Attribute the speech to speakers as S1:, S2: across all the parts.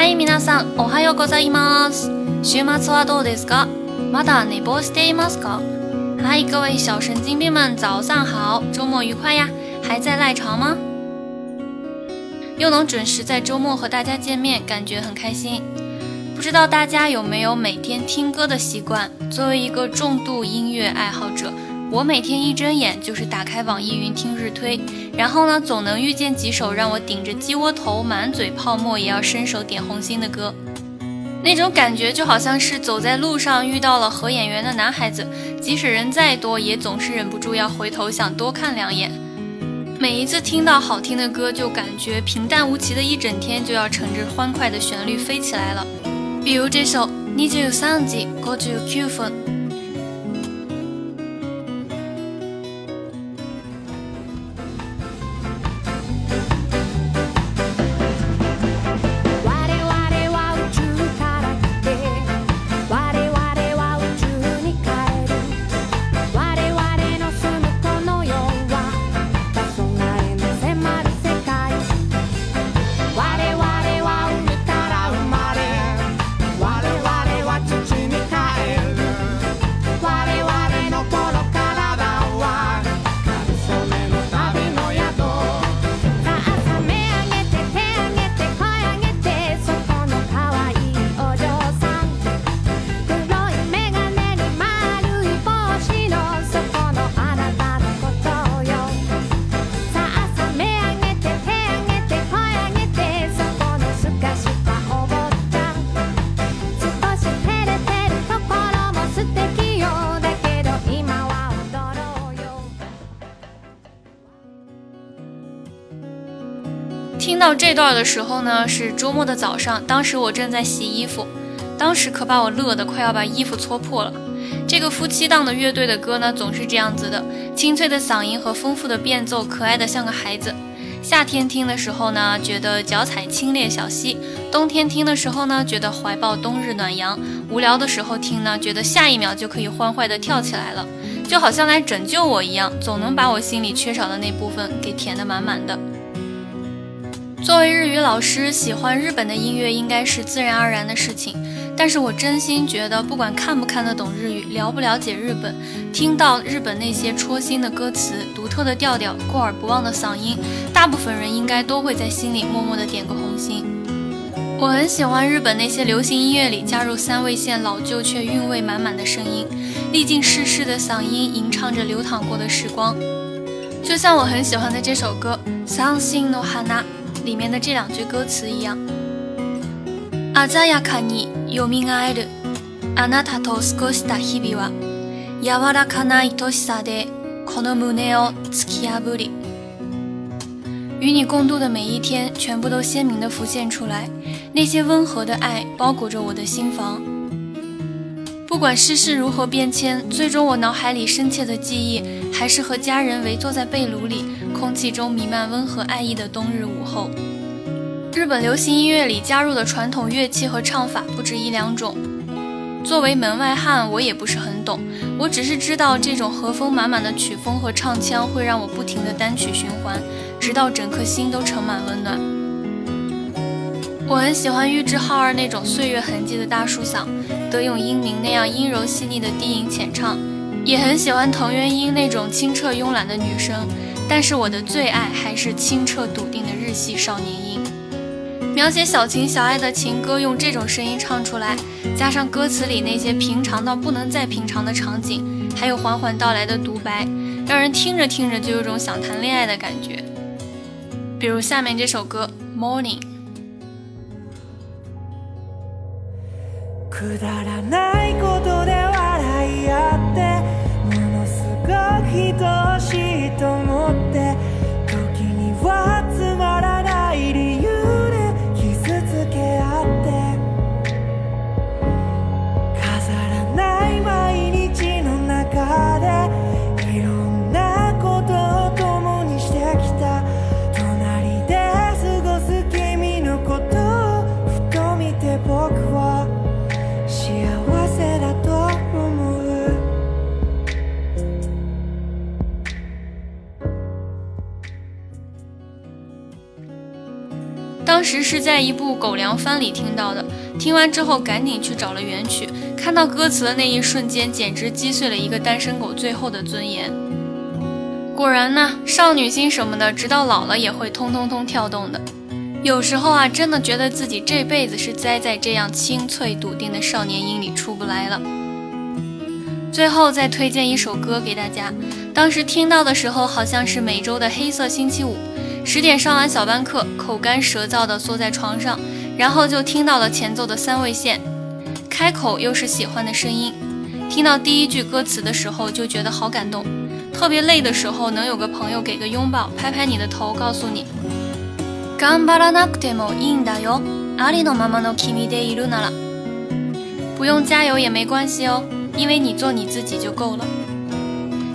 S1: はい皆さんおはようございます週末はどうですかまだ寝坊していますか嗨各位小神经病们早上好周末愉快呀还在赖床吗又能准时在周末和大家见面感觉很开心不知道大家有没有每天听歌的习惯作为一个重度音乐爱好者 我每天一睁眼就是打开网易云听日推，然后呢，总能遇见几首让我顶着鸡窝头、满嘴泡沫也要伸手点红心的歌。那种感觉就好像是走在路上遇到了合眼缘的男孩子，即使人再多，也总是忍不住要回头想多看两眼。每一次听到好听的歌，就感觉平淡无奇的一整天就要乘着欢快的旋律飞起来了。比如这首《你就三级过去 Q 分》。听到这段的时候呢，是周末的早上，当时我正在洗衣服，当时可把我乐得快要把衣服搓破了。这个夫妻档的乐队的歌呢，总是这样子的，清脆的嗓音和丰富的变奏，可爱的像个孩子。夏天听的时候呢，觉得脚踩清冽小溪；冬天听的时候呢，觉得怀抱冬日暖阳；无聊的时候听呢，觉得下一秒就可以欢快的跳起来了，就好像来拯救我一样，总能把我心里缺少的那部分给填得满满的。作为日语老师，喜欢日本的音乐应该是自然而然的事情。但是我真心觉得，不管看不看得懂日语，了不了解日本，听到日本那些戳心的歌词、独特的调调、过耳不忘的嗓音，大部分人应该都会在心里默默的点个红心。我很喜欢日本那些流行音乐里加入三味线老旧却韵味满满的声音，历尽世事的嗓音吟唱着流淌过的时光，就像我很喜欢的这首歌《伤心の花》。里面的这两句歌词一样。鮮やかに蘇るあなたと過ごした日々は柔らかな愛しさでこの胸を突き破り。与你共度的每一天，全部都鲜明地浮现出来。那些温和的爱包裹着我的心房。不管世事如何变迁，最终我脑海里深切的记忆，还是和家人围坐在被炉里。 空气中弥漫温和爱意的冬日午后，日本流行音乐里加入的传统乐器和唱法不止一两种。作为门外汉，我也不是很懂，我只是知道这种和风满满的曲风和唱腔会让我不停的单曲循环，直到整颗心都盛满温暖。我很喜欢玉置浩二那种岁月痕迹的大树嗓，德永英明那样阴柔细腻的低吟浅唱，也很喜欢藤原英那种清澈慵懒的女声。但是我的最爱还是清澈笃定的日系少年音。描写小情小爱的情歌用这种声音唱出来加上歌词里那些平常到不能再平常的场景还有缓缓到来的独白让人听着听着就有种想谈恋爱的感觉。比如下面这首歌 morning 时是在一部狗粮番里听到的，听完之后赶紧去找了原曲，看到歌词的那一瞬间，简直击碎了一个单身狗最后的尊严。果然呢，少女心什么的，直到老了也会通通通跳动的。有时候啊，真的觉得自己这辈子是栽在这样清脆笃定的少年音里出不来了。最后再推荐一首歌给大家，当时听到的时候好像是每周的黑色星期五，十点上完小班课，口干舌燥的坐在床上，然后就听到了前奏的三位线，开口又是喜欢的声音，听到第一句歌词的时候就觉得好感动。特别累的时候，能有个朋友给个拥抱，拍拍你的头，告诉你，不用加油也没关系哦，因为你做你自己就够了。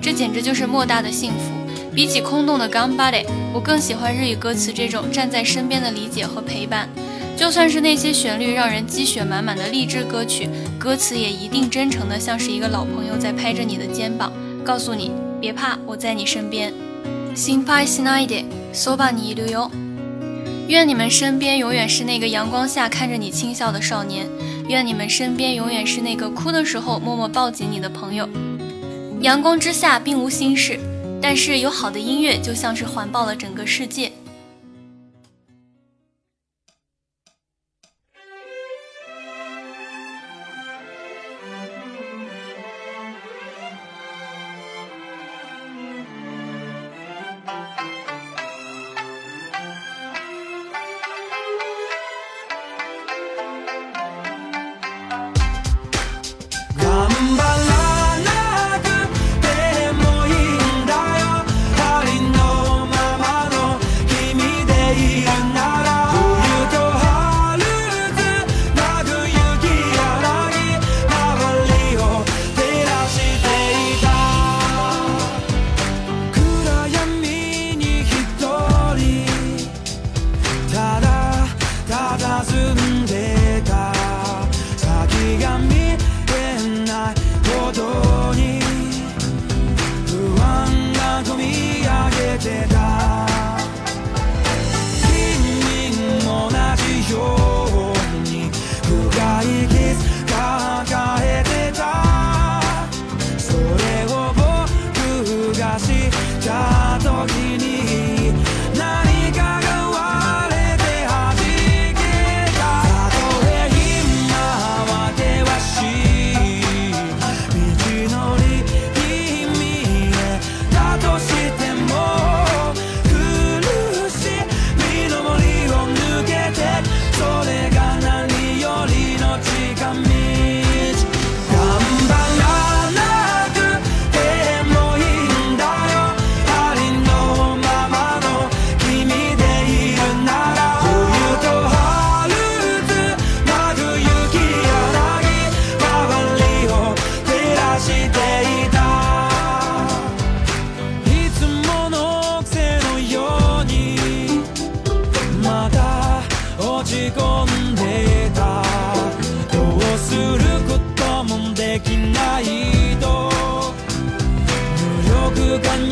S1: 这简直就是莫大的幸福。比起空洞的 gambare，我更喜欢日语歌词这种站在身边的理解和陪伴。就算是那些旋律让人鸡血满满的励志歌曲，歌词也一定真诚的像是一个老朋友在拍着你的肩膀，告诉你。别怕，我在你身边。心配しないで、そばにいるよ。愿你们身边永远是那个阳光下看着你轻笑的少年。愿你们身边永远是那个哭的时候默默抱紧你的朋友。阳光之下并无心事， 但是有好的音乐就像是环抱了整个世界。
S2: 조금이 약해지는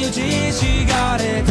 S2: 打ちひしがれた